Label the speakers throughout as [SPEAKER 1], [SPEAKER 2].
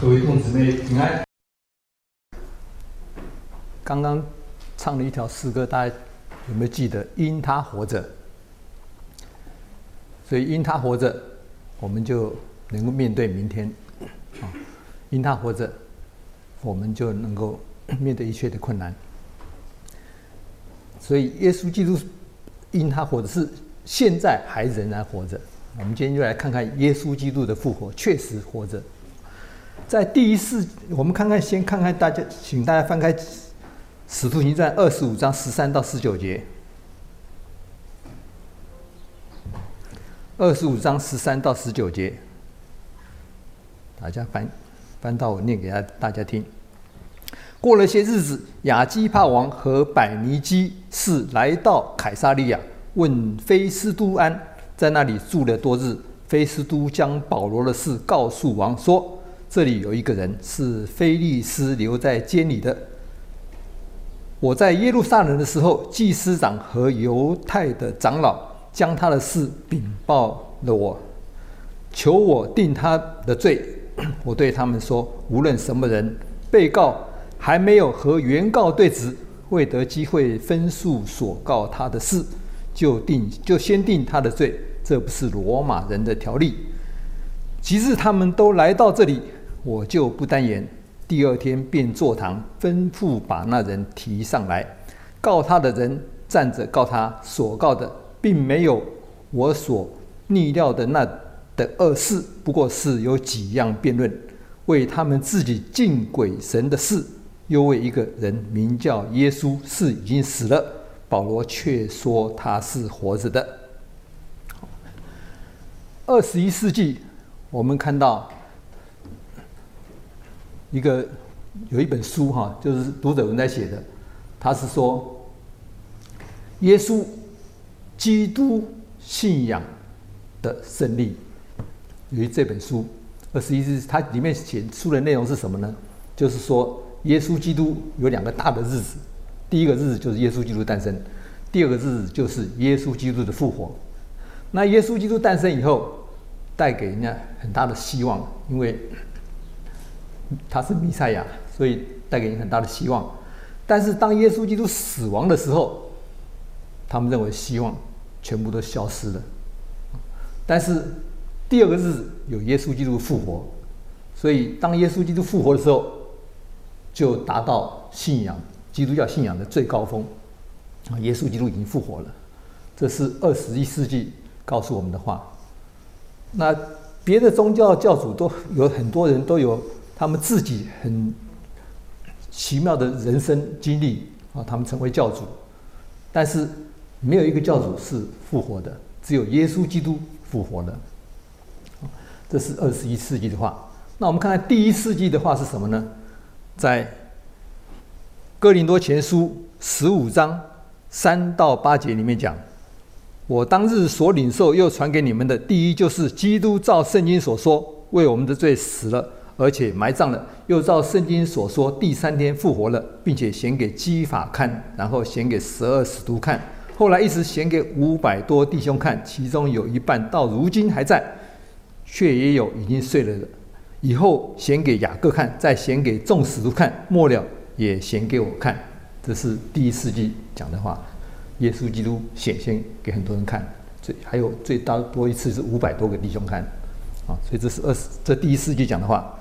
[SPEAKER 1] 各位弟兄姊妹平安。
[SPEAKER 2] 刚刚唱了一条诗歌，大家有没有记得？因他活着，所以因他活着，我们就能够面对明天。因他活着，我们就能够面对一切的困难。所以耶稣基督因他活着，是现在还仍然活着。我们今天就来看看耶稣基督的复活，确实活着。在第一世，我们看看，先看看大家，请大家翻开。《使徒行传》二十五章十三到十九节，二十五章十三到十九节，大家翻翻到我念给大家听。过了些日子，亚基帕王和百尼基是来到凯撒利亚，问菲斯都安，在那里住了多日。菲斯都将保罗的事告诉王说：“这里有一个人是菲利斯留在监里的。”我在耶路撒冷的时候，祭司长和犹太的长老将他的事禀报了我，求我定他的罪。我对他们说：无论什么人，被告还没有和原告对质，未得机会分诉所告他的事，就定就先定他的罪。这不是罗马人的条例。及至他们都来到这里，我就不单言。第二天便坐堂，吩咐把那人提上来。告他的人站着告他，所告的并没有我所逆料的那的恶事，不过是有几样辩论，为他们自己敬鬼神的事，又为一个人名叫耶稣，是已经死了，保罗却说他是活着的。二十一世纪，我们看到。一个有一本书哈，就是读者文在写的，他是说耶稣基督信仰的胜利。由于这本书，二十一世纪它里面写书的内容是什么呢？就是说耶稣基督有两个大的日子，第一个日子就是耶稣基督诞生，第二个日子就是耶稣基督的复活。那耶稣基督诞生以后，带给人家很大的希望，因为。他是弥赛亚，所以带给你很大的希望。但是当耶稣基督死亡的时候，他们认为希望全部都消失了。但是第二个日子有耶稣基督复活，所以当耶稣基督复活的时候，就达到信仰基督教信仰的最高峰。耶稣基督已经复活了，这是二十一世纪告诉我们的话。那别的宗教教主都有很多人都有。他们自己很奇妙的人生经历啊，他们成为教主，但是没有一个教主是复活的，只有耶稣基督复活了。这是二十一世纪的话。那我们看看第一世纪的话是什么呢？在哥林多前书十五章三到八节里面讲：“我当日所领受又传给你们的，第一就是基督照圣经所说，为我们的罪死了。”而且埋葬了，又照圣经所说，第三天复活了，并且显给基法看，然后显给十二使徒看，后来一直显给五百多弟兄看，其中有一半到如今还在，却也有已经睡了的。以后显给雅各看，再显给众使徒看，末了也显给我看。这是第一世纪讲的话，耶稣基督显现给很多人看，最还有最大多一次是五百多个弟兄看，啊，所以这是二十这第一世纪讲的话。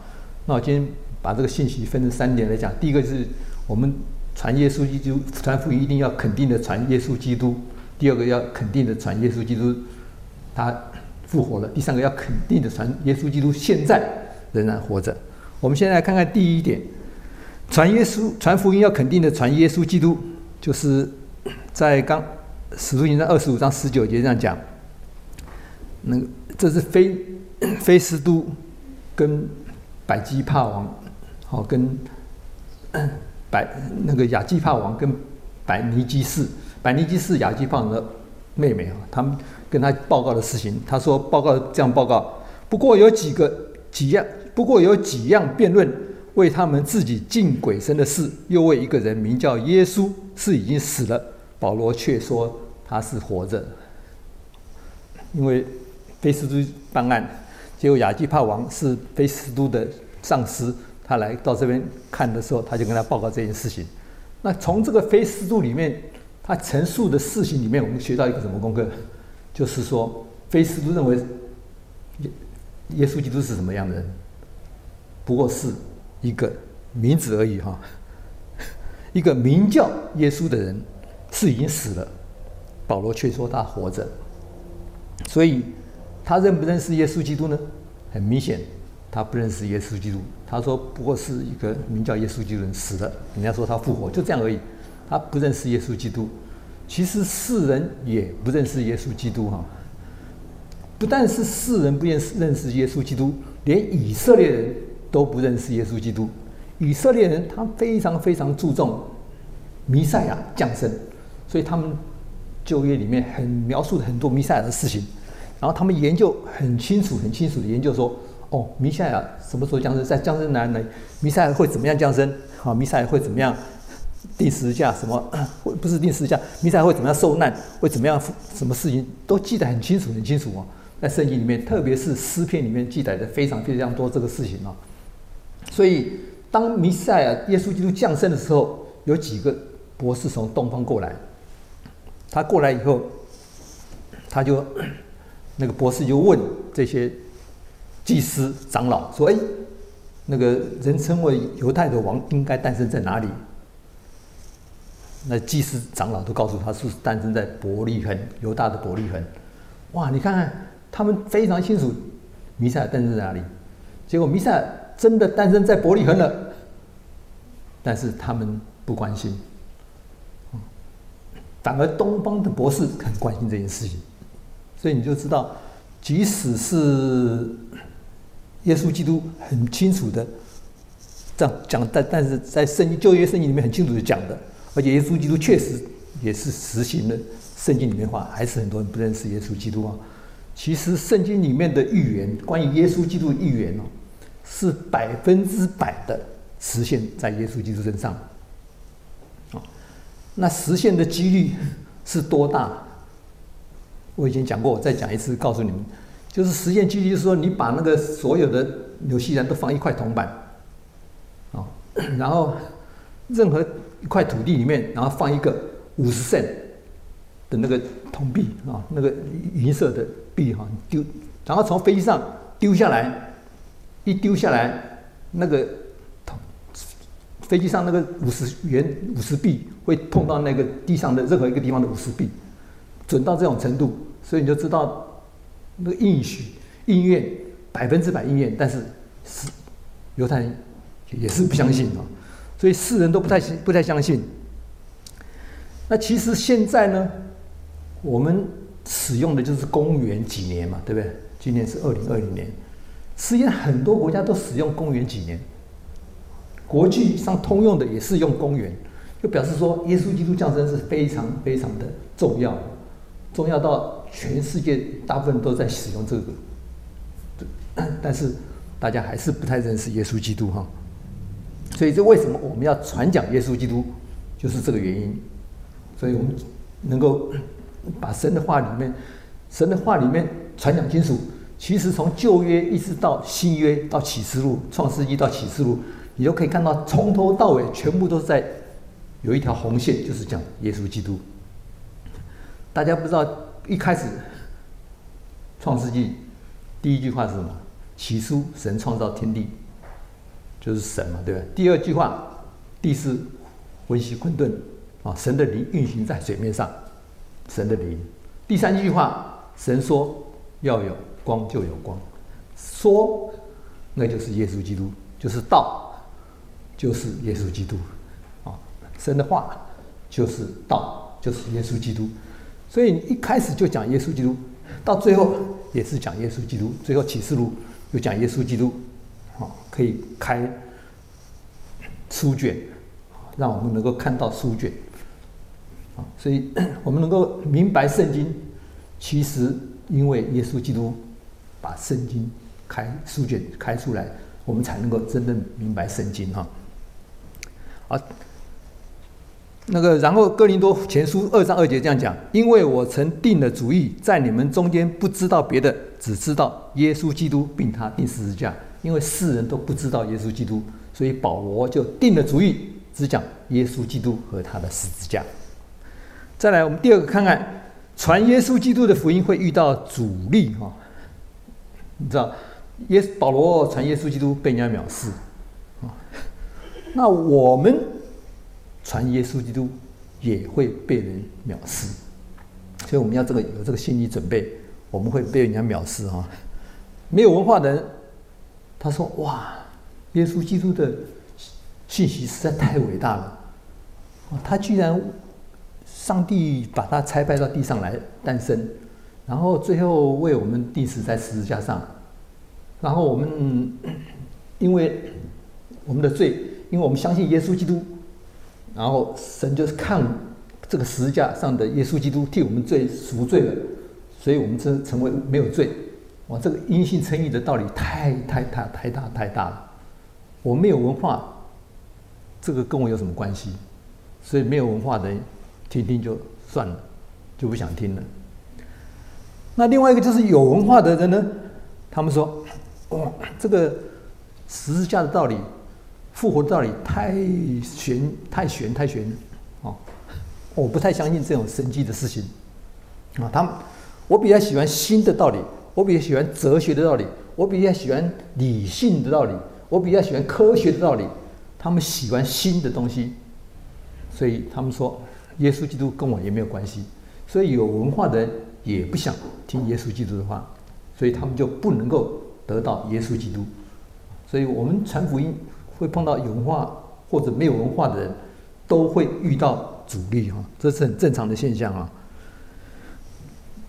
[SPEAKER 2] 那我今天把这个信息分成三点来讲。第一个是我们传耶稣基督、传福音一定要肯定的传耶稣基督；第二个要肯定的传耶稣基督，他复活了；第三个要肯定的传耶稣基督现在仍然活着。我们现在来看看第一点，传耶稣、传福音要肯定的传耶稣基督，就是在刚使徒行传二十五章十九节这样讲。那个这是非 非斯都跟。百基帕王，好跟百那个雅基帕王跟百尼基士，百尼基士雅基帕的妹妹啊，他们跟他报告的事情，他说报告这样报告，不过有几个几样，不过有几样辩论，为他们自己敬鬼神的事，又为一个人名叫耶稣，是已经死了，保罗却说他是活着，因为菲斯都办案。结果亚基帕王是菲斯都的上司，他来到这边看的时候，他就跟他报告这件事情。那从这个非斯都里面，他陈述的事情里面，我们学到一个什么功课？就是说，非斯都认为耶耶稣基督是什么样的人？不过是一个名字而已哈，一个名叫耶稣的人是已经死了，保罗却说他活着。所以，他认不认识耶稣基督呢？很明显，他不认识耶稣基督。他说，不过是一个名叫耶稣基督的人死了，人家说他复活，就这样而已。他不认识耶稣基督。其实世人也不认识耶稣基督哈。不但是世人不认识认识耶稣基督，连以色列人都不认识耶稣基督。以色列人他非常非常注重弥赛亚降生，所以他们。旧约里面很描述很多弥赛亚的事情，然后他们研究很清楚、很清楚的研究说，哦，弥赛亚什么时候降生，在降生哪里，弥赛亚会怎么样降生？好，弥赛亚会怎么样钉十字架？什么？会 不是钉十字架？弥赛亚会怎么样受难？会怎么样？什么事情都记得很清楚、很清楚哦。在圣经里面，特别是诗篇里面记载的非常非常多这个事情啊。所以，当弥赛亚耶稣基督降生的时候，有几个博士从东方过来。他过来以后，他就那个博士就问这些祭司长老说：“哎，那个人称为犹太的王应该诞生在哪里？”那祭司长老都告诉他是诞生在伯利恒，犹大的伯利恒。哇，你看看他们非常清楚弥赛亚诞生在哪里。结果弥赛亚真的诞生在伯利恒了，但是他们不关心。反而东方的博士很关心这件事情，所以你就知道，即使是耶稣基督很清楚的这样讲，但但是在圣经旧约圣经里面很清楚的讲的，而且耶稣基督确实也是实行了圣经里面话，还是很多人不认识耶稣基督啊。其实圣经里面的预言，关于耶稣基督的预言哦，是百分之百的实现在耶稣基督身上。那实现的几率是多大？我以前讲过，我再讲一次，告诉你们，就是实验基地，就是说你把那个所有的纽西兰都放一块铜板，啊，然后任何一块土地里面，然后放一个五十 c 的那个铜币啊，那个银色的币哈，丢，然后从飞机上丢下来，一丢下来，那个。飞机上那个五十元五十币会碰到那个地上的任何一个地方的五十币，准到这种程度，所以你就知道那个应许应验百分之百应验，但是是犹太人也是不相信啊，所以世人都不太不太相信。那其实现在呢，我们使用的就是公元几年嘛，对不对？今年是二零二零年，实际上很多国家都使用公元几年。国际上通用的也是用公元，就表示说耶稣基督降生是非常非常的重要，重要到全世界大部分都在使用这个，但是大家还是不太认识耶稣基督哈，所以这为什么我们要传讲耶稣基督，就是这个原因，所以我们能够把神的话里面，神的话里面传讲清楚，其实从旧约一直到新约到启示录，创世纪到启示录。你就可以看到，从头到尾全部都是在有一条红线，就是讲耶稣基督。大家不知道一开始创世纪第一句话是什么？起初神创造天地，就是神嘛，对吧？第二句话，地是温习混沌啊，神的灵运行在水面上，神的灵。第三句话，神说要有光，就有光，说那就是耶稣基督，就是道。就是耶稣基督，啊，神的话就是道，就是耶稣基督，所以一开始就讲耶稣基督，到最后也是讲耶稣基督，最后启示录又讲耶稣基督，啊，可以开书卷，让我们能够看到书卷，啊，所以 我们能够明白圣经，其实因为耶稣基督把圣经开书卷开出来，我们才能够真正明白圣经哈。啊，那个，然后哥林多前书二章二节这样讲：因为我曾定了主意，在你们中间不知道别的，只知道耶稣基督，并他钉十字架。因为世人都不知道耶稣基督，所以保罗就定了主意，只讲耶稣基督和他的十字架。再来，我们第二个看看，传耶稣基督的福音会遇到阻力哈。你知道，耶保罗传耶稣基督被人家藐视啊，那我们传耶稣基督也会被人藐视，所以我们要这个有这个心理准备，我们会被人家藐视哈。没有文化的人，他说：“哇，耶稣基督的信息实在太伟大了，他居然。”上帝把他差派到地上来诞生，然后最后为我们钉死在十字架上，然后我们 因为我们的罪，因为我们相信耶稣基督，然后神就是看这个十字架上的耶稣基督替我们罪赎罪了，所以我们成成为没有罪。哇，这个因信称义的道理太太太太大太大了。我没有文化，这个跟我有什么关系？所以没有文化的人。听听就算了，就不想听了。那另外一个就是有文化的人呢，他们说：“哦，这个十字架的道理、复活的道理太玄、太玄、太玄了哦，我不太相信这种神迹的事情啊。他们，我比较喜欢新的道理，我比较喜欢哲学的道理，我比较喜欢理性的道理，我比较喜欢科学的道理。他们喜欢新的东西，所以他们说。”耶稣基督跟我也没有关系，所以有文化的人也不想听耶稣基督的话，所以他们就不能够得到耶稣基督。所以我们传福音会碰到有文化或者没有文化的人，都会遇到阻力哈，这是很正常的现象啊。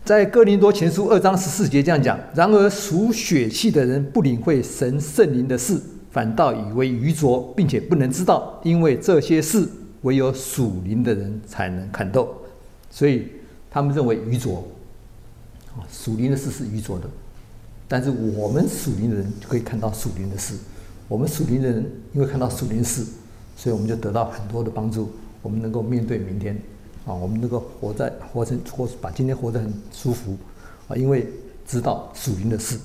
[SPEAKER 2] 在哥林多前书二章十四节这样讲：然而属血气的人不领会神圣灵的事，反倒以为愚拙，并且不能知道，因为这些事。唯有属灵的人才能看透，所以他们认为愚拙。属灵的事是愚拙的，但是我们属灵的人就可以看到属灵的事。我们属灵的人因为看到属灵事，所以我们就得到很多的帮助。我们能够面对明天，啊，我们能够活在活成活把今天活得很舒服，啊，因为知道属灵的事。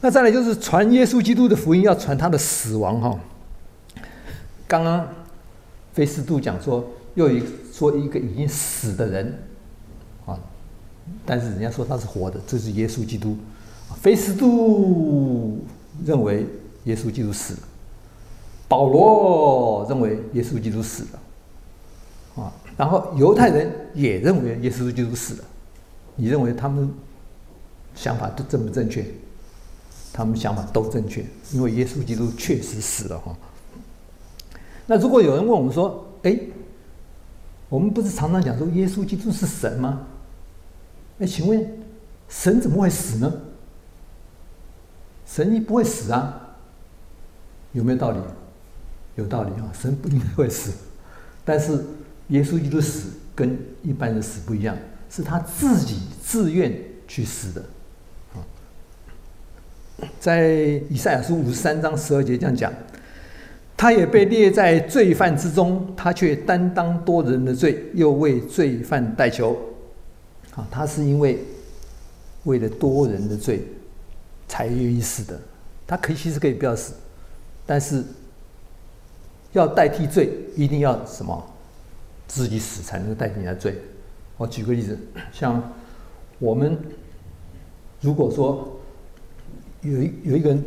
[SPEAKER 2] 那再来就是传耶稣基督的福音，要传他的死亡，哈。刚刚。菲斯杜讲说，又一说一个已经死的人，啊，但是人家说他是活的，这是耶稣基督。菲斯杜认为耶稣基督死了，保罗认为耶稣基督死了，啊，然后犹太人也认为耶稣基督死了。你认为他们想法都正不正确？他们想法都正确，因为耶稣基督确实死了，哈。那如果有人问我们说：“哎，我们不是常常讲说耶稣基督是神吗？哎，请问神怎么会死呢？神不会死啊，有没有道理？有道理啊，神不应该会死，但是耶稣基督死跟一般人死不一样，是他自己自愿去死的。啊，在以赛亚书五十三章十二节这样讲。”他也被列在罪犯之中，他却担当多人的罪，又为罪犯代求。啊，他是因为为了多人的罪才愿意死的。他可以其实可以不要死，但是要代替罪，一定要什么？自己死才能够代替人家罪。我举个例子，像我们如果说有有一个人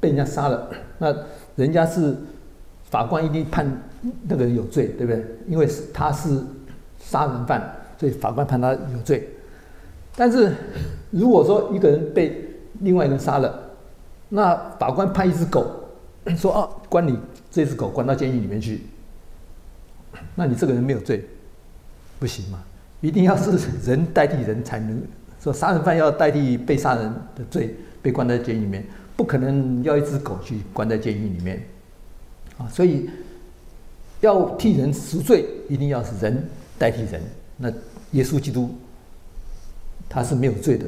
[SPEAKER 2] 被人家杀了，那人家是。法官一定判那个人有罪，对不对？因为他是杀人犯，所以法官判他有罪。但是如果说一个人被另外一个人杀了，那法官判一只狗，说啊，关你这只狗关到监狱里面去，那你这个人没有罪，不行吗？一定要是人代替人才能说杀人犯要代替被杀人的罪被关在监狱里面，不可能要一只狗去关在监狱里面。啊，所以要替人赎罪，一定要是人代替人。那耶稣基督他是没有罪的，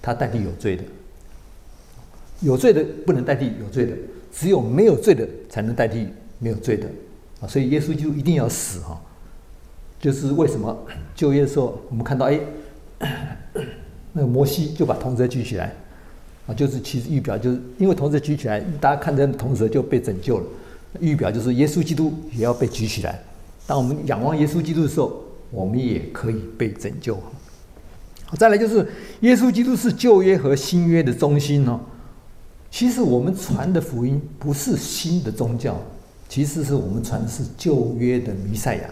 [SPEAKER 2] 他代替有罪的。有罪的不能代替有罪的，只有没有罪的才能代替没有罪的。啊，所以耶稣基督一定要死哈。就是为什么 旧约的时候，我们看到哎，那个摩西就把铜蛇举起来，啊，就是其实预表就是因为铜子举起来，大家看着铜子就被拯救了。预表就是耶稣基督也要被举起来。当我们仰望耶稣基督的时候，我们也可以被拯救。好，再来就是耶稣基督是旧约和新约的中心哦。其实我们传的福音不是新的宗教，其实是我们传的是旧约的弥赛亚。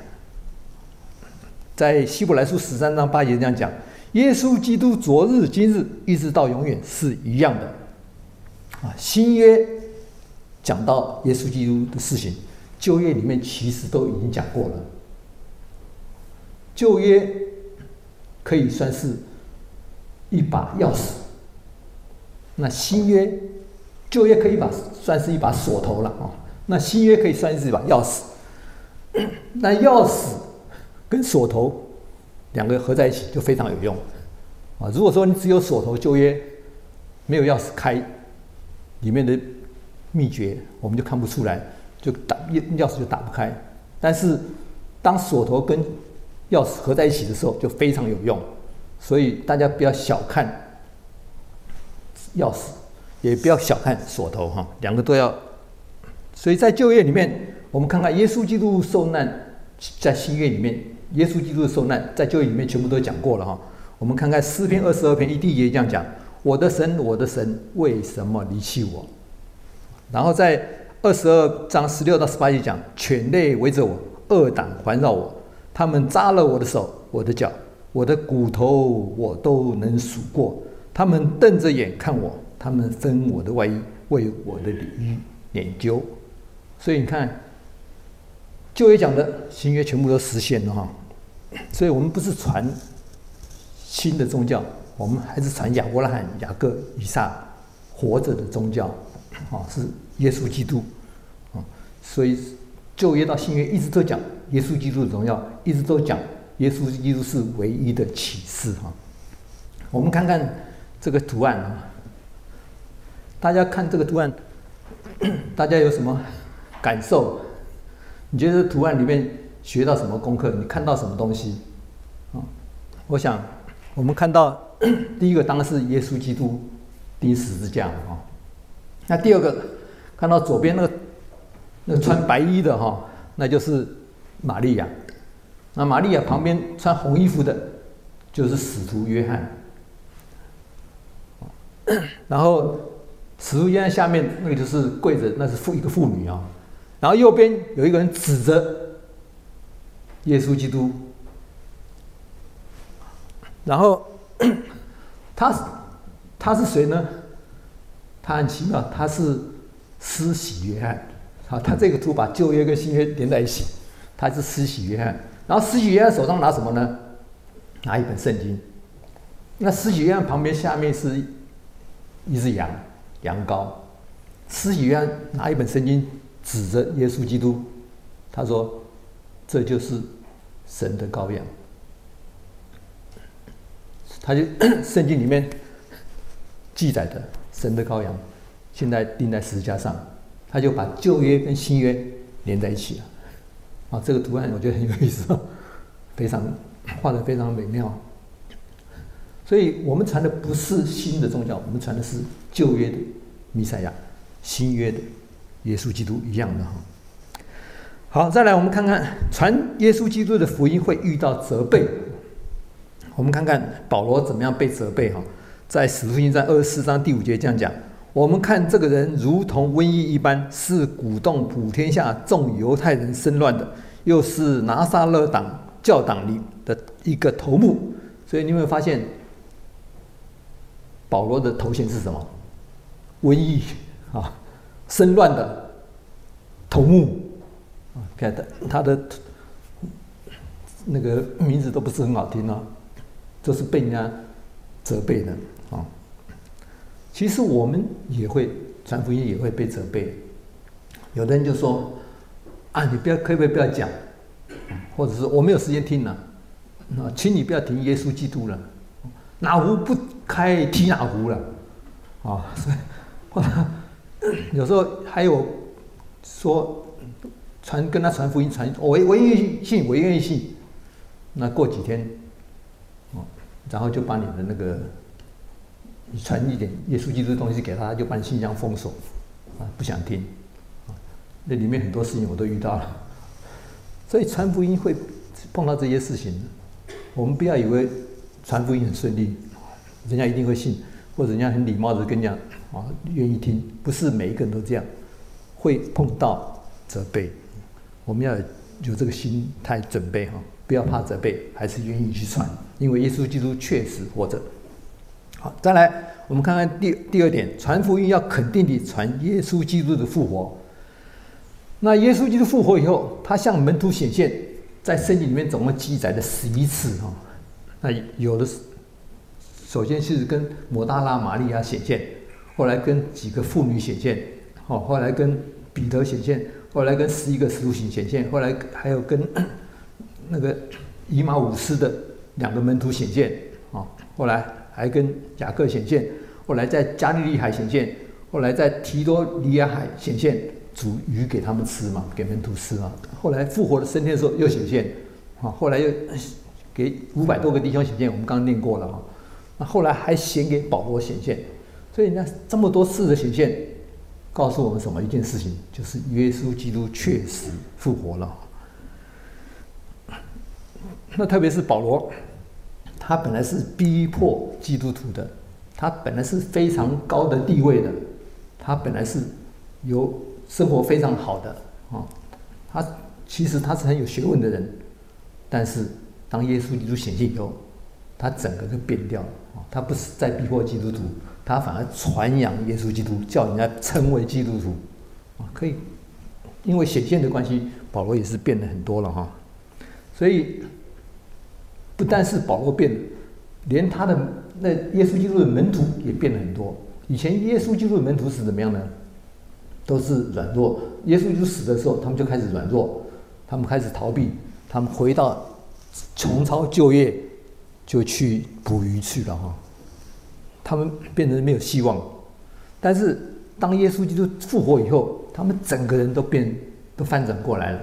[SPEAKER 2] 在希伯来书十三章八节这样讲：耶稣基督昨日、今日一直到永远是一样的。啊，新约讲到耶稣基督的事情，旧约里面其实都已经讲过了。旧约可以算是一把钥匙，那新约旧约可以把算是一把锁头了啊。那新约可以算是一把钥匙，那钥匙。跟锁头两个合在一起就非常有用啊！如果说你只有锁头，旧约没有钥匙开里面的秘诀，我们就看不出来，就打钥钥匙就打不开。但是当锁头跟钥匙合在一起的时候，就非常有用。所以大家不要小看钥匙，也不要小看锁头哈，两个都要。所以在旧约里面，我们看看耶稣基督受难，在新约里面。耶稣基督的受难，在旧约里面全部都讲过了哈。我们看看诗篇二十二篇一第一节这样讲：“我的神，我的神，为什么离弃我？”然后在二十二章十六到十八节讲：“犬类围着我，恶党环绕我，他们扎了我的手，我的脚，我的骨头，我都能数过。他们瞪着眼看我，他们分我的外衣，为我的里衣研究。”所以你看。旧约讲的，新约全部都实现了哈，所以我们不是传新的宗教，我们还是传亚伯拉罕、雅各、以撒活着的宗教，啊，是耶稣基督，啊，所以旧约到新约一直都讲耶稣基督的荣耀，一直都讲耶稣基督是唯一的启示哈。我们看看这个图案啊，大家看这个图案，大家有什么感受？你觉得图案里面学到什么功课？你看到什么东西？啊，我想我们看到 第一个当然是耶稣基督钉十字架啊。那第二个看到左边那个那穿白衣的哈，那就是玛利亚。那玛利亚旁边穿红衣服的，就是使徒约翰。然后十字架下面那个就是跪着，那是妇一个妇女啊。然后右边有一个人指着耶稣基督，然后 他他是谁呢？他很奇妙，他是施洗约翰。好，他这个图把旧约跟新约连在一起，他是施洗约翰。然后施洗约翰手上拿什么呢？拿一本圣经。那施洗约翰旁边下面是一只羊，羊羔。施洗约拿一本圣经。指着耶稣基督，他说：“这就是神的羔羊。”他就 圣经里面记载的神的羔羊，现在钉在十字架上，他就把旧约跟新约连在一起了。啊，这个图案我觉得很有意思，非常画的非常美妙。所以我们传的不是新的宗教，我们传的是旧约的弥赛亚，新约的。耶稣基督一样的哈，好，再来我们看看传耶稣基督的福音会遇到责备。我们看看保罗怎么样被责备哈，在使徒行传二十四章第五节这样讲：我们看这个人如同瘟疫一般，是鼓动普天下众犹太人生乱的，又是拿撒勒党教党里的一个头目。所以你有没有发现，保罗的头衔是什么？瘟疫啊。生乱的头目啊，看他他的那个名字都不是很好听啊，都是被人家责备的啊。其实我们也会传福音，也会被责备。有的人就说：“啊，你不要，可不可以不要讲？或者是我没有时间听了啊，请你不要提耶稣基督了，哪壶不开提哪壶了啊。”所以或者。有时候还有说传跟他传福音传，我我愿意信，我愿意信。那过几天，哦，然后就把你的那个你传一点耶稣基督的东西给他，他就把你信箱封锁，啊，不想听，那里面很多事情我都遇到了，所以传福音会碰到这些事情，我们不要以为传福音很顺利，人家一定会信，或者人家很礼貌的跟你讲，啊，愿意听，不是每一个人都这样，会碰到责备，我们要有这个心态准备哈，不要怕责备，还是愿意去传，因为耶稣基督确实活着。好，再来，我们看看第第二点，传福音要肯定地传耶稣基督的复活。那耶稣基督复活以后，他向门徒显现，在圣经里面总共记载了十一次哈。那有的是，首先是跟抹大拉玛利亚显现，后来跟几个妇女显现，好，后来跟彼得显现，后来跟十一个使徒显现，后来还有跟 那个以马忤斯的两个门徒显现，啊，后来。还跟雅各显现，后来在加利利海显现，后来在提多里亚海显现，煮鱼给他们吃嘛，给门徒吃嘛。后来复活的升天的时候又显现，啊，后来又给五百多个弟兄显现，我们刚刚念过了哈。那后来还显给保罗显现，所以那这么多次的显现，告诉我们什么一件事情？就是耶稣基督确实复活了。那特别是保罗。他本来是逼迫基督徒的，他本来是非常高的地位的，他本来是有生活非常好的啊，他其实他是很有学问的人，但是当耶稣基督显现以后，他整个就变掉了啊，他不是在逼迫基督徒，他反而传扬耶稣基督，叫人家称为基督徒啊，可以，因为显现的关系，保罗也是变得很多了哈，所以。不但是保罗变了，连他的那耶稣基督的门徒也变了很多。以前耶稣基督的门徒是怎么样呢？都是软弱。耶稣基督死的时候，他们就开始软弱，他们开始逃避，他们回到重操旧业，就去捕鱼去了哈。他们变得没有希望。但是当耶稣基督复活以后，他们整个人都变，都翻转过来了。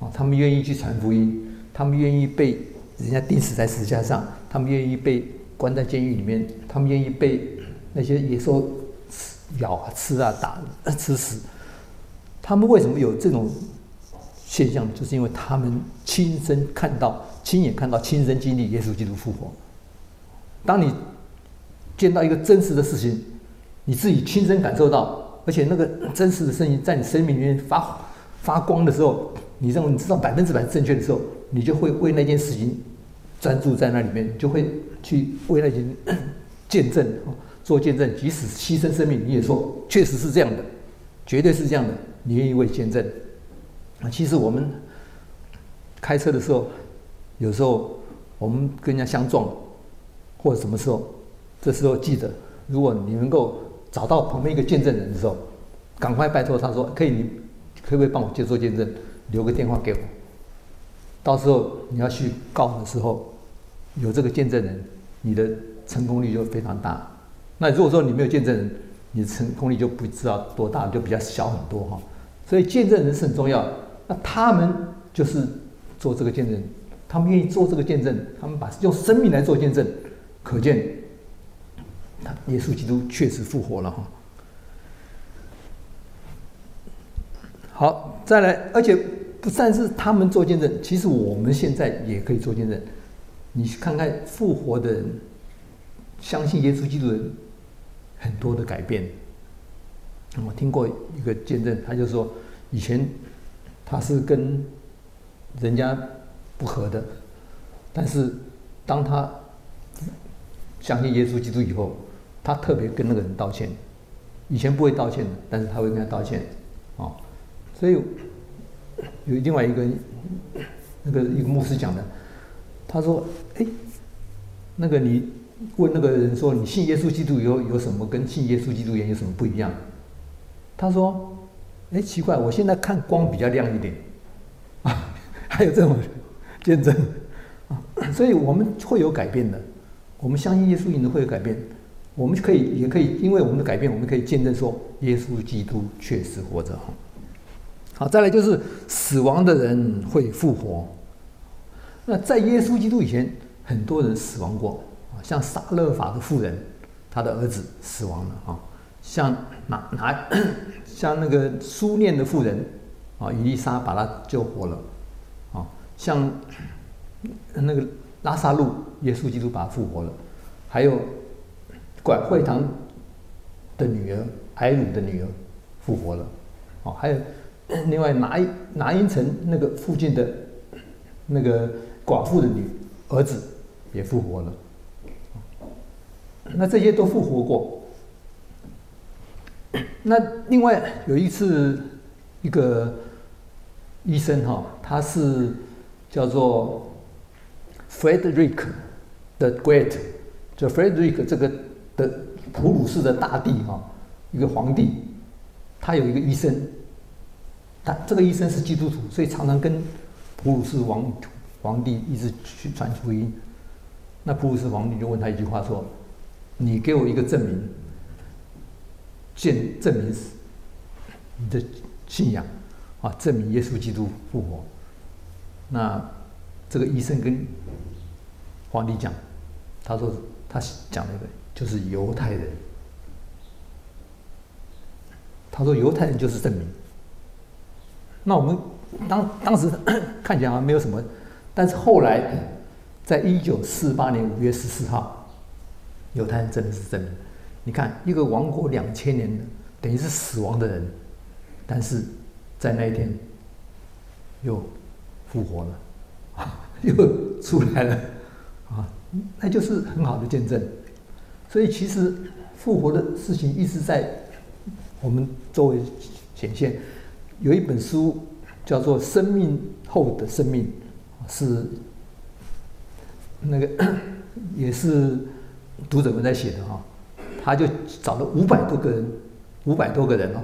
[SPEAKER 2] 啊，他们愿意去传福音，他们愿意被。人家钉死在石架上，他们愿意被关在监狱里面，他们愿意被那些野兽咬啊、吃啊、打、吃死。他们为什么有这种现象？就是因为他们亲身看到、亲眼看到、亲身经历耶稣基督复活。当你见到一个真实的事情，你自己亲身感受到，而且那个真实的声音在你生命里面发发光的时候，你认为你知道百分之百正确的时候。你就会为那件事情专注在那里面，就会去为那件见证做见证，即使牺牲生命，你也说确实是这样的，绝对是这样的，你愿意为见证。啊，其实我们开车的时候，有时候我们跟人家相撞，或者什么时候，这时候记得，如果你能够找到旁边一个见证人的时候，赶快拜托他说，可以，你可不可以帮我接受见证，留个电话给我。到时候你要去告的时候，有这个见证人，你的成功率就非常大。那如果说你没有见证人，你成功率就不知道多大，就比较小很多哈。所以见证人是很重要。那他们就是做这个见证，他们愿意做这个见证，他们把用生命来做见证，可见，耶稣基督确实复活了哈。好，再来，而且。不但是他们做见证，其实我们现在也可以做见证。你看看复活的人，相信耶稣基督的人，很多的改变。我听过一个见证，他就说，以前他是跟人家不和的，但是当他相信耶稣基督以后，他特别跟那个人道歉。以前不会道歉的，但是他会跟他道歉，啊，所以。有另外一个那个一个牧师讲的，他说：“哎，那个你问那个人说，你信耶稣基督以后有什么跟信耶稣基督人有什么不一样？”他说：“哎，奇怪，我现在看光比较亮一点啊，还有这种见证啊，所以我们会有改变的。我们相信耶稣一定会有改变，我们可以也可以因为我们的改变，我们可以见证说耶稣基督确实活着。”好，再来就是死亡的人会复活。那在耶稣基督以前，很多人死亡过啊，像撒勒法的妇人，他的儿子死亡了啊。像哪哪 像那个苏念的妇人啊，以利沙把他救活了啊。像那个拉撒路，耶稣基督把他复活了。还有管会堂的女儿艾鲁的女儿复活了哦。还有另外拿拿因城那个附近的那个寡妇的女儿子也复活了。那这些都复活过。那另外有一次，一个医生哈，他是叫做 Frederick the Great，就 Frederick 这个的普鲁士的大帝哈，一个皇帝，他有一个医生，他这个医生是基督徒，所以常常跟普鲁士王皇帝一直去传福音。那普鲁士皇帝就问他一句话说：“你给我一个证明。”见证明是你的信仰啊，证明耶稣基督复活。那这个医生跟皇帝讲，他说他讲了一个就是犹太人。他说犹太人就是证明。那我们当当时 看起来好像没有什么，但是后来在一九四八年五月十四号，犹太人真的是证明。你看，一个亡国两千年的，等于是死亡的人，但是在那一天又复活了，啊，又出来了，啊，那就是很好的见证。所以其实复活的事情一直在我们周围显现。有一本书叫做《生命后的生命》，是那个也是读者们在写的哈。他就找了五百多个人，五百多个人哦，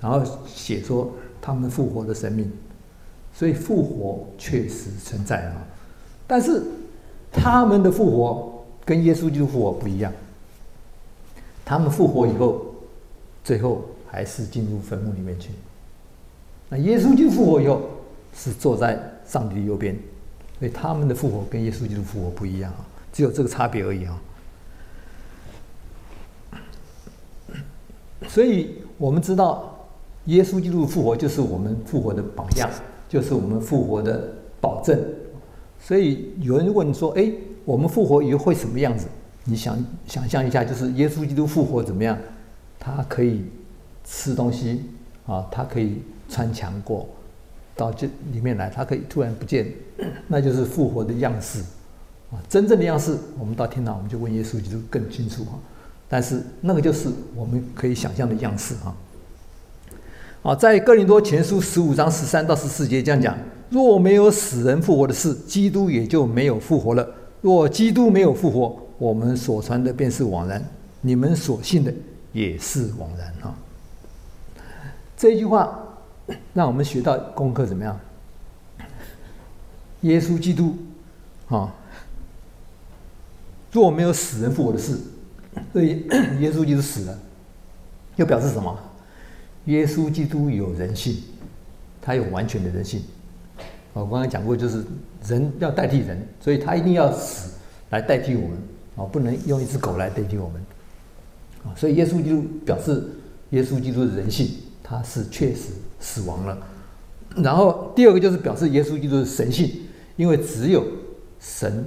[SPEAKER 2] 然后写说他们复活的生命，所以复活确实存在啊，但是他们的复活跟耶稣基督复活不一样，他们复活以后，最后还是进入坟墓里面去，那耶稣基督复活以后是坐在上帝的右边，所以他们的复活跟耶稣基督复活不一样啊，只有这个差别而已啊。所以我们知道，耶稣基督复活就是我们复活的榜样，就是我们复活的保证。所以有人问说：“哎，我们复活以后会什么样子？”你想想象一下，就是耶稣基督复活怎么样？他可以吃东西啊，他可以穿墙过到这里面来，他可以突然不见，那就是复活的样式啊。真正的样式，我们到天堂我们就问耶稣基督更清楚啊。但是那个就是我们可以想象的样式啊！啊，在哥林多前书十五章十三到十四节这样讲：若没有死人复活的事，基督也就没有复活了；若基督没有复活，我们所传的便是枉然，你们所信的也是枉然啊！这一句话 让我们学到功课怎么样？耶稣基督啊，若没有死人复活的事。所以 耶稣基督死了，又表示什么？耶稣基督有人性，他有完全的人性。我刚才讲过，就是人要代替人，所以他一定要死来代替我们啊，不能用一只狗来代替我们啊。所以耶稣基督表示耶稣基督的人性，他是确实死亡了。然后第二个就是表示耶稣基督的神性，因为只有神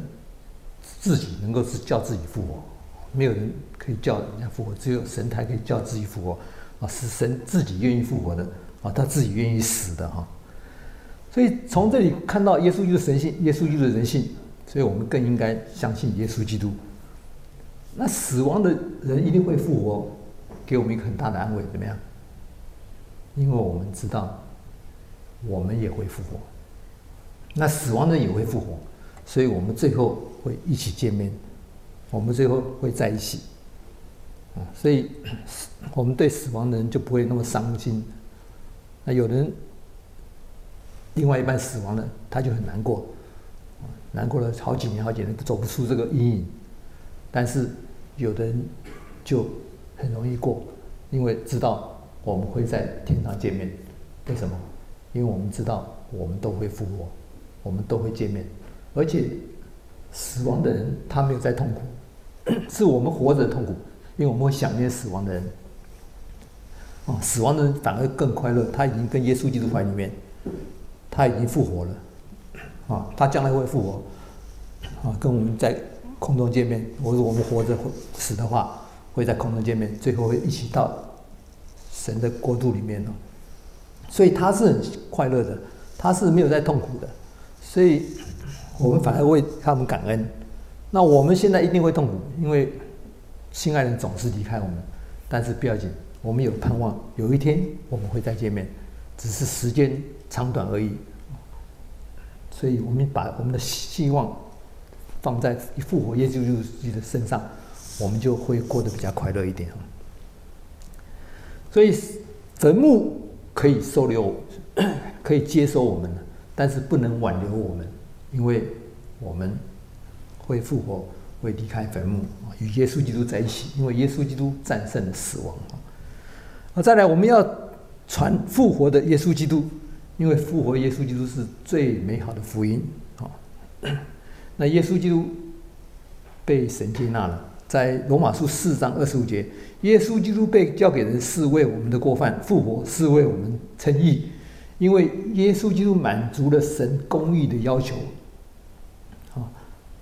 [SPEAKER 2] 自己能够是叫自己复活。没有人可以叫人家复活，只有神才可以叫自己复活啊！是神自己愿意复活的啊，他自己愿意死的哈。所以从这里看到耶稣基督神性，耶稣基督的人性，所以我们更应该相信耶稣基督。那死亡的人一定会复活，给我们一个很大的安慰，怎么样？因为我们知道，我们也会复活。那死亡的人也会复活，所以我们最后会一起见面。我们最后会在一起，啊，所以我们对死亡的人就不会那么伤心。那有人另外一半死亡了，他就很难过，难过了好几年、好几年都走不出这个阴影。但是有的人就很容易过，因为知道我们会在天堂见面。为什么？因为我们知道我们都会复活，我们都会见面，而且死亡的人他没有在痛苦。是我们活着的痛苦，因为我们会想念死亡的人。哦，死亡的人反而更快乐，他已经跟耶稣基督怀里面，他已经复活了。啊，他将来会复活，啊，跟我们在空中见面。我说我们活着死的话，会在空中见面，最后会一起到神的国度里面哦。所以他是很快乐的，他是没有在痛苦的，所以我们反而为他们感恩。那我们现在一定会痛苦，因为心爱人总是离开我们，但是不要紧，我们有盼望，有一天我们会再见面，只是时间长短而已。所以我们把我们的希望放在复活耶稣基督的身上，我们就会过得比较快乐一点。所以坟墓可以收留，可以接收我们，但是不能挽留我们，因为我们。会复活，会离开坟墓，与耶稣基督在一起，因为耶稣基督战胜了死亡。啊，再来，我们要传复活的耶稣基督，因为复活耶稣基督是最美好的福音。啊，那耶稣基督被神接纳了，在罗马书四章二十五节，耶稣基督被交给人是为我们的过犯，复活是为我们称义，因为耶稣基督满足了神公义的要求。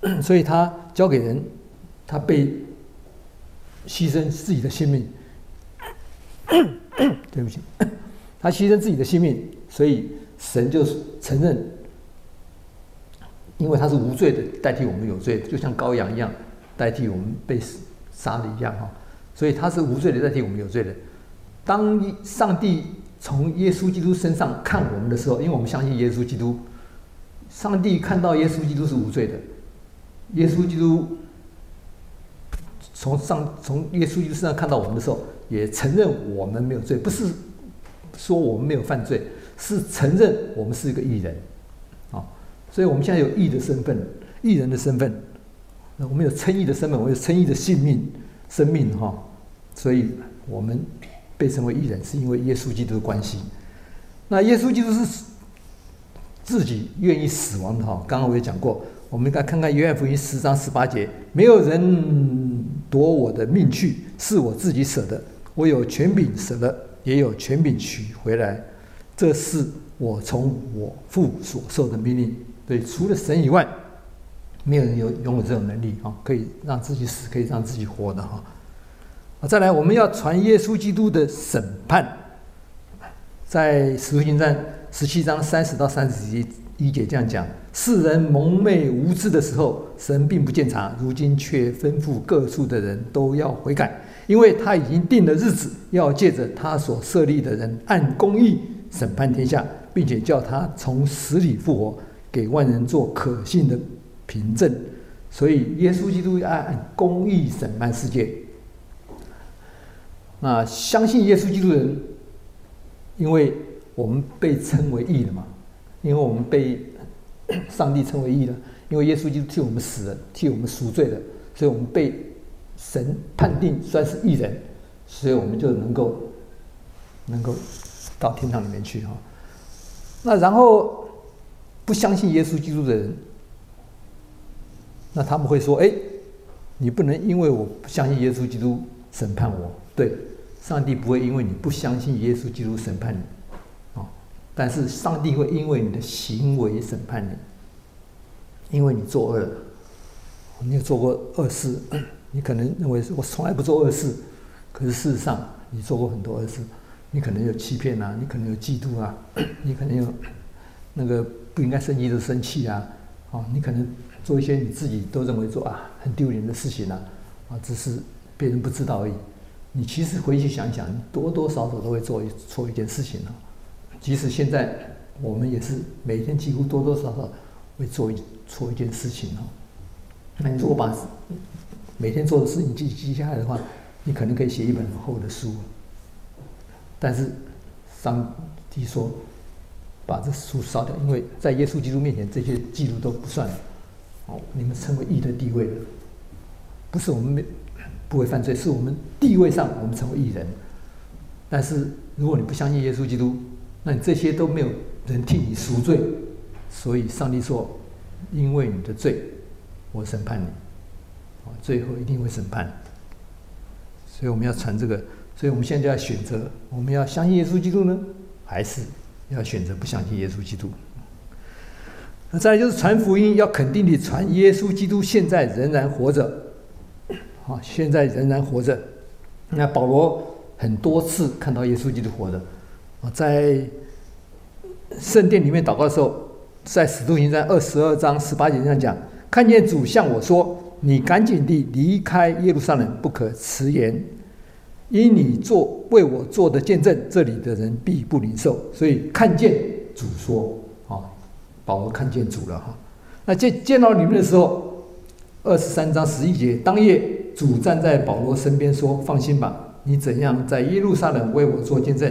[SPEAKER 2] 所以他交给人，他被牺牲自己的性命。对不起，他牺牲自己的性命，所以神就承认，因为他是无罪的，代替我们有罪，就像羔羊一样，代替我们被杀的一样哈。所以他是无罪的，代替我们有罪的。当上帝从耶稣基督身上看我们的时候，因为我们相信耶稣基督，上帝看到耶稣基督是无罪的。耶稣基督从上从耶稣基督身上看到我们的时候，也承认我们没有罪，不是说我们没有犯罪，是承认我们是一个艺人，啊，所以我们现在有艺的身份，艺人的身份，那我们有称义的身份，我们有称义的性命、生命，哈，所以我们被称为艺人，是因为耶稣基督的关系。那耶稣基督是自己愿意死亡的，哈，刚刚我也讲过。我们应该看看约翰福音十章十八节：没有人夺我的命去，是我自己舍的。我有权柄舍了，也有权柄取回来。这是我从我父所受的命令。对，除了神以外，没有人有拥有这种能力啊，可以让自己死，可以让自己活的哈。啊，再来，我们要传耶稣基督的审判，在使徒行传十七章三十到三十节。一节这样讲：世人蒙昧无知的时候，神并不见察；如今却吩咐各处的人都要悔改，因为他已经定了日子，要借着他所设立的人按公义审判天下，并且叫他从死里复活，给万人做可信的凭证。所以，耶稣基督要按公义审判世界。那相信耶稣基督人，因为我们被称为义了嘛。因为我们被上帝称为义了，因为耶稣基督替我们死了，替我们赎罪了，所以我们被神判定算是义人，所以我们就能够能够到天堂里面去哈。那然后不相信耶稣基督的人，那他们会说：“哎，你不能因为我不相信耶稣基督审判我。”对，上帝不会因为你不相信耶稣基督审判你啊。但是上帝会因为你的行为审判你，因为你作恶了，你有做过恶事，你可能认为是我从来不做恶事，可是事实上你做过很多恶事，你可能有欺骗啊，你可能有嫉妒啊，你可能有 那个不应该生气的生气啊，啊，你可能做一些你自己都认为做啊很丢脸的事情啊，啊，只是别人不知道而已。你其实回去想想，多多少少都会做一错一件事情啊。即使现在我们也是每天几乎多多少少会做一错一件事情哦。那你如果把每天做的事情记记下来的话，你可能可以写一本很厚的书。但是上帝说把这书烧掉，因为在耶稣基督面前这些记录都不算。哦，你们成为义的地位了，不是我们没不会犯罪，是我们地位上我们成为义人。但是如果你不相信耶稣基督，那你这些都没有人替你赎罪，所以上帝说：“因为你的罪，我审判你。”最后一定会审判。所以我们要传这个，所以我们现在要选择，我们要相信耶稣基督呢，还是要选择不相信耶稣基督？那再就是传福音，要肯定地传耶稣基督现在仍然活着，啊，现在仍然活着。那保罗很多次看到耶稣基督活着，啊，在圣殿里面祷告的时候，在使徒行传二十二章十八节上讲，看见主向我说：“你赶紧地离开耶路撒冷，不可迟延，因你做为我做的见证，这里的人必不领受。”所以看见主说。啊保罗看见主了哈，那见见到你们的时候，二十三章十一节，当夜主站在保罗身边说：“放心吧，你怎样在耶路撒冷为我做见证，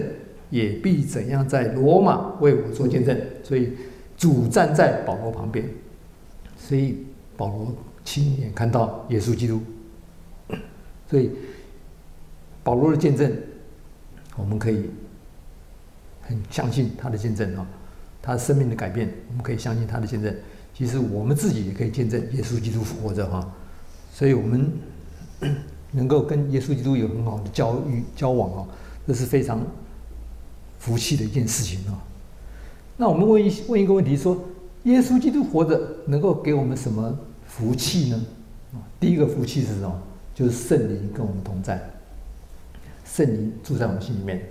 [SPEAKER 2] 也必怎样在罗马为我做见证。”所以主站在保罗旁边，所以保罗亲眼看到耶稣基督，所以保罗的见证，我们可以很相信他的见证啊。他生命的改变，我们可以相信他的见证。其实我们自己也可以见证耶稣基督活着哈，所以我们 能够跟耶稣基督有很好的交遇交往啊，这是非常福气的一件事情啊。那我们问一问一个问题：说耶稣基督活着能够给我们什么福气呢？第一个福气是什么？就是圣灵跟我们同在，圣灵住在我们心里面。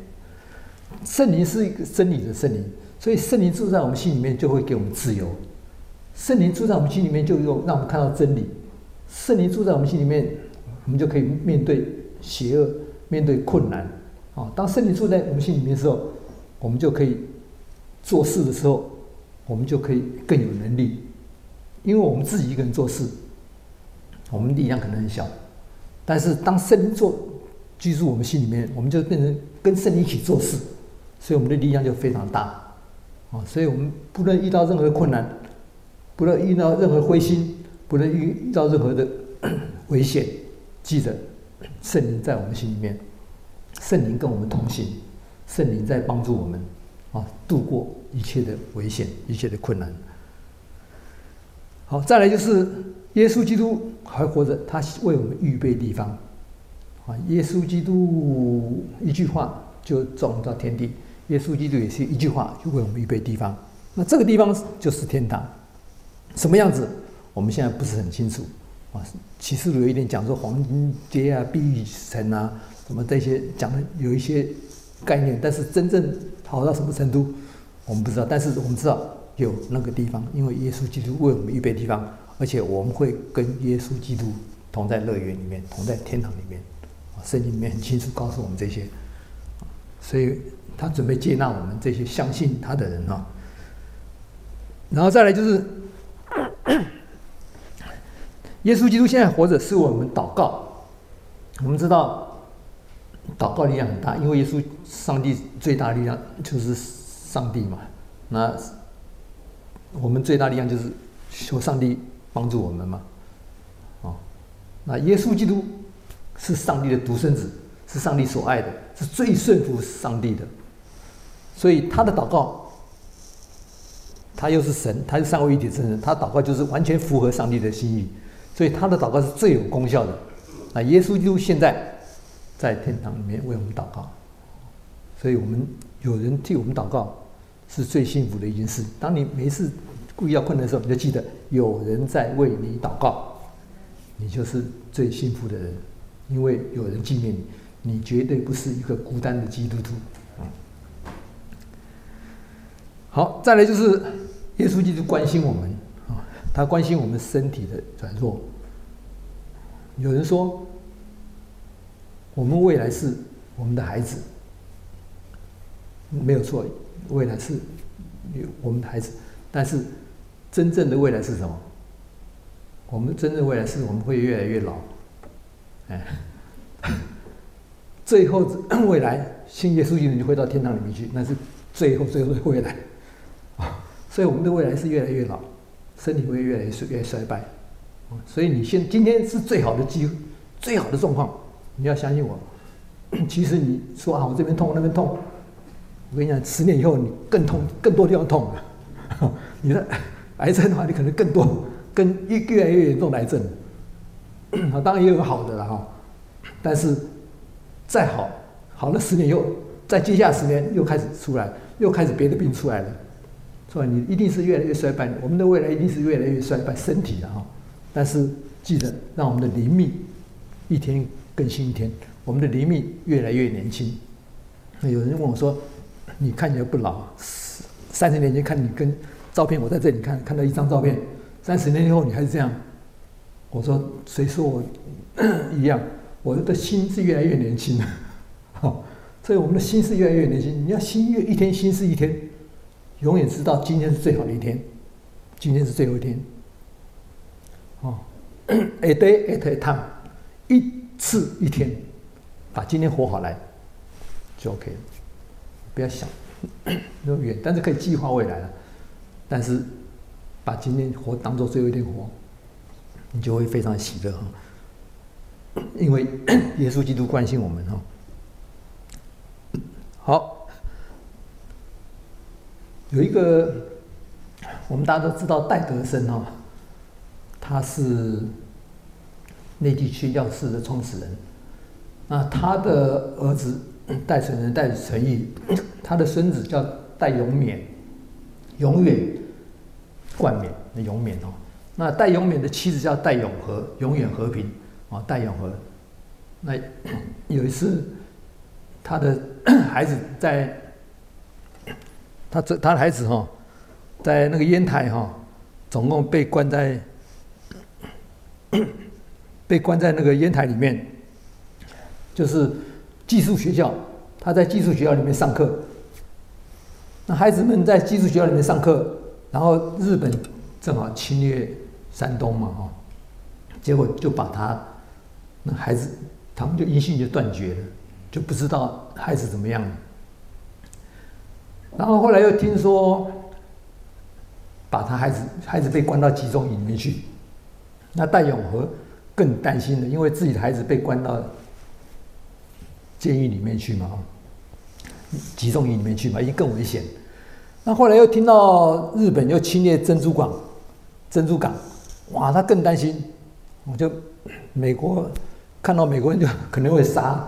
[SPEAKER 2] 圣灵是一个真理的圣灵。所以圣灵住在我们心里面，就会给我们自由。圣灵住在我们心里面，就用让我们看到真理。圣灵住在我们心里面，我们就可以面对邪恶，面对困难。啊，当圣灵住在我们心里面的时候，我们就可以做事的时候，我们就可以更有能力。因为我们自己一个人做事，我们力量可能很小，但是当圣灵做居住我们心里面，我们就变成跟圣灵一起做事，所以我们的力量就非常大。啊所以，我们不能遇到任何困难，不能遇到任何灰心，不能遇遇到任何的危险。记得，圣灵在我们心里面，圣灵跟我们同行，圣灵在帮助我们啊，度过一切的危险，一切的困难。好，再来就是耶稣基督还活着，他为我们预备地方。啊，耶稣基督一句话就创造天地。耶稣基督也是一句话，就为我们预备地方。那这个地方就是天堂，什么样子？我们现在不是很清楚啊。启示录有一点讲说黄金街啊、碧玉城啊，什么这些讲的有一些概念，但是真正好到什么程度，我们不知道。但是我们知道有那个地方，因为耶稣基督为我们预备地方，而且我们会跟耶稣基督同在乐园里面，同在天堂里面。圣经里面很清楚告诉我们这些，所以。他准备接纳我们这些相信他的人啊，然后再来就是，耶稣基督现在活着是我们祷告。我们知道，祷告力量很大，因为耶稣上帝最大力量就是上帝嘛。那我们最大力量就是求上帝帮助我们嘛。哦，那耶稣基督是上帝的独生子，是上帝所爱的，是最顺服上帝的。所以他的祷告，他又是神，他是三位一体真神，他祷告就是完全符合上帝的心意，所以他的祷告是最有功效的。那耶稣基督现在在天堂里面为我们祷告，所以我们有人替我们祷告是最幸福的一件事。当你没事故意要困难的时候，你就记得有人在为你祷告，你就是最幸福的人，因为有人纪念你，你绝对不是一个孤单的基督徒。好，再来就是耶稣基督关心我们啊，他关心我们身体的软弱。有人说，我们未来是我们的孩子，没有错，未来是我们的孩子，但是真正的未来是什么？我们真正未来是我们会越来越老，哎，最后未来信耶稣基督就会到天堂里面去，那是最后最后的未来。啊所以我们的未来是越来越老，身体会越来越衰越衰败，所以你现今天是最好的机会，最好的状况，你要相信我。其实你说啊，我这边痛那边痛，我跟你讲，十年以后你更痛，更多地方痛了。你的 癌症的话，你可能更多，更越越来越严重的癌症。啊，当然也有好的了哈，但是再好，好了十年又再接下十年又开始出来，又开始别的病出来了，是吧你一定是越来越衰败，我们的未来一定是越来越衰败身体的哈。但是记得让我们的灵命一天更新一天，我们的灵命越来越年轻。那有人问我说：“你看起来不老，三十年前看你跟照片，我在这里看看到一张照片，三十年以后你还是这样。”我说：“谁说我一样？我的心是越来越年轻的，好，所以我们的心是越来越年轻。你要心越一天，心是一天，永远知道今天是最好的一天，今天是最后一天。哦，a day at a time，一次一天，把今天活好来。”就 OK 了，不要想 那么远，但是可以计划未来了。但是把今天活当做最后一天活，你就会非常喜乐哈。因为 耶稣基督关心我们哈。好，有一个我们大家都知道戴德生哈，他是内地宣教士的创始人，那他的儿子。戴存仁、戴存义，他的孙子叫戴永勉，永远冠冕的永勉哦。那戴永勉的妻子叫戴永和，永远和平啊，戴永和。那有一次，他的 孩子在，他这他的孩子哈，在那个烟台哈，总共被关在，被关在那个烟台里面，就是。寄宿学校，他在寄宿学校里面上课。那孩子们在寄宿学校里面上课，然后日本正好侵略山东嘛，哈，结果就把他那孩子，他们就音信就断绝了，就不知道孩子怎么样了。然后后来又听说，把他孩子孩子被关到集中营里面去，那戴永和更担心了，因为自己的孩子被关到。监狱里面去嘛，集中营里面去嘛，已经更危险。那后来又听到日本又侵略珍珠港，珍珠港，哇，他更担心。我就美国看到美国人就可能会杀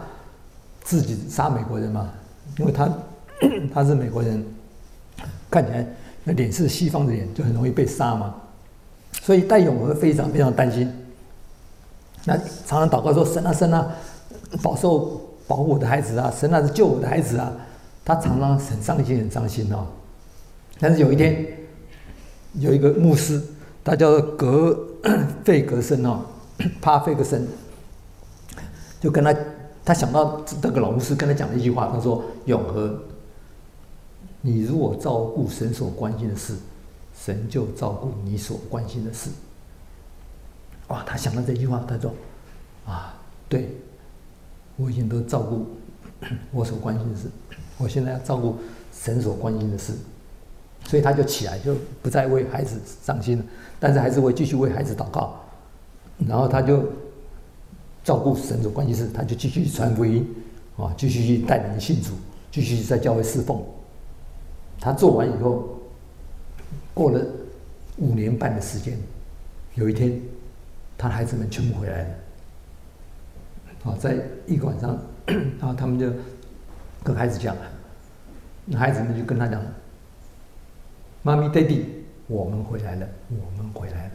[SPEAKER 2] 自己，杀美国人嘛，因为他他是美国人，看起来那脸是西方的脸，就很容易被杀嘛。所以戴永和非常非常担心，那常常祷告说：“神啊神啊，保守。”保护我的孩子啊，神啊，救我的孩子啊！他常常很伤心，很伤心哦。但是有一天，有一个牧师，他叫做格 费格森哦，帕费格森，就跟他，他想到这个老牧师跟他讲了一句话，他说：“永和，你如果照顾神所关心的事，神就照顾你所关心的事。”哇，他想到这句话，他说：“啊，对。”我已经都照顾 我所关心的事，我现在要照顾神所关心的事，所以他就起来，就不再为孩子伤心了，但是还是会继续为孩子祷告，然后他就照顾神主关系是，他就继续传福音，啊，继续去带人信主，继续在教会侍奉。他做完以后，过了五年半的时间，有一天，他孩子们全部回来了。啊，在一个晚上，然后他们就跟孩子讲，那孩子们就跟他讲：“妈咪、爹地，我们回来了，我们回来了。”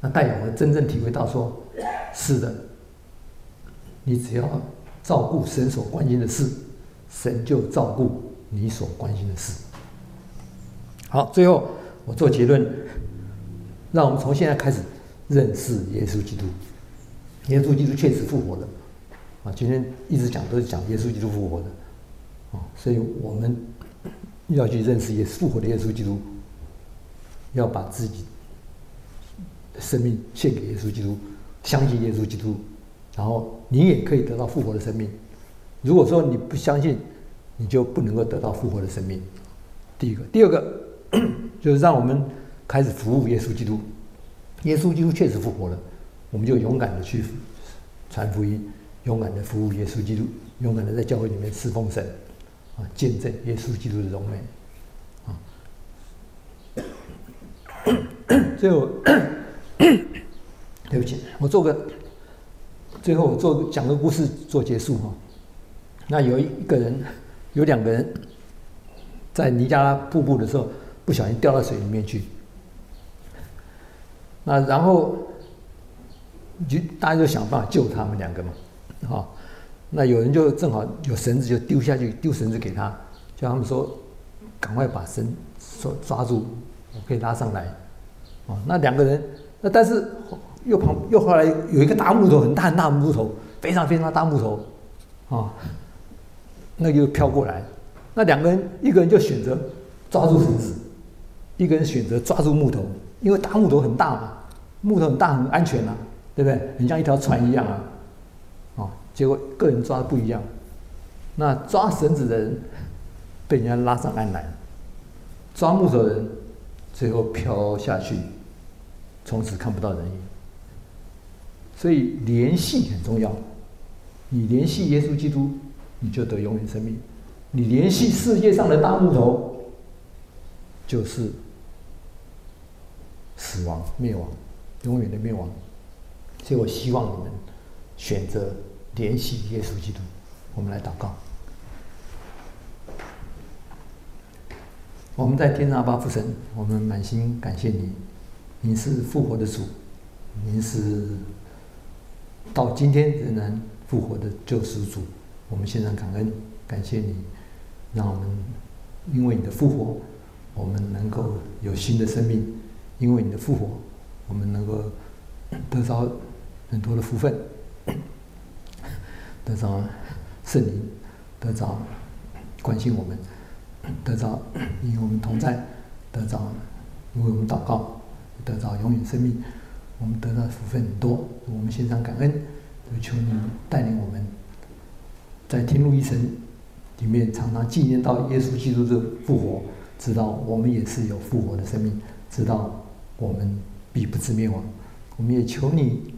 [SPEAKER 2] 那戴永和真正体会到说：“是的，你只要照顾神所关心的事，神就照顾你所关心的事。”好，最后我做结论，让我们从现在开始认识耶稣基督。耶稣基督确实复活了，啊，今天一直讲都是讲耶稣基督复活的，啊，所以我们要去认识耶稣复活的耶稣基督，要把自己生命献给耶稣基督，相信耶稣基督，然后你也可以得到复活的生命。如果说你不相信，你就不能够得到复活的生命。第一个，第二个 就是让我们开始服务耶稣基督，耶稣基督确实复活了。我们就勇敢的去传福音，勇敢的服务耶稣基督，勇敢的在教会里面侍奉神，啊，见证耶稣基督的荣美，啊。最后，对不起，我做个最后我做个讲个故事做结束哈。那有一个人，有两个人在尼加拉瀑布的时候，不小心掉到水里面去。那然后就大家就想办法救他们两个嘛，哈。那有人就正好有绳子，就丢下去，丢绳子给他，叫他们说赶快把绳手抓住，我可以拉上来。哦，那两个人，那但是又旁又后来有一个大木头，很大很大的木头，非常非常大木头，啊，那就飘过来。那两个人，一个人就选择抓住绳子，一个人选择抓住木头，因为大木头很大嘛，木头很大很安全啊，对不对？很像一条船一样啊。结果个人抓的不一样，那抓绳子的人被人家拉上岸来，抓木头的人最后飘下去。从此看不到人影，所以联系很重要。你联系耶稣基督，你就得永远生命；你联系世界上的大木头，就是死亡、灭亡、永远的灭亡。所以我希望你们选择联系耶稣基督。我们来祷告。我们在天上阿爸父神，我们满心感谢你。你是复活的主，你是到今天仍然复活的救世主。我们献上感恩，感谢你，让我们因为你的复活，我们能够有新的生命；因为你的复活，我们能够得到很多的福分，得着圣灵，得着关心我们，得着与我们同在，得着为我们祷告。得着永远生命，我们得到福分很多，我们献上感恩，就求你带领我们，在天路历程里面常常纪念到耶稣基督的复活，知道我们也是有复活的生命，知道我们必不至灭亡。我们也求你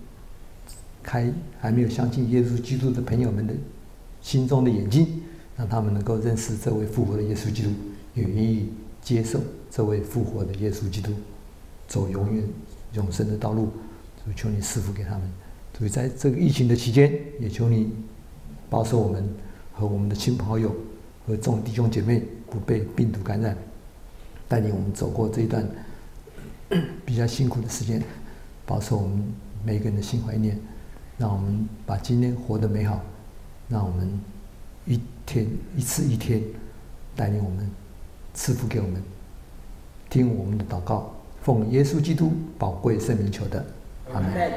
[SPEAKER 2] 开还没有相信耶稣基督的朋友们的心中的眼睛，让他们能够认识这位复活的耶稣基督，也愿意接受这位复活的耶稣基督。走永远永生的道路，就求你赐福给他们。所以在这个疫情的期间，也求你保守我们和我们的亲朋好友和众弟兄姐妹不被病毒感染，带领我们走过这一段比较辛苦的时间，保守我们每个人的心怀念，让我们把今天活得美好，让我们一天一次一天带领我们赐福给我们，听我们的祷告。奉耶稣基督宝贵圣名求的，阿门。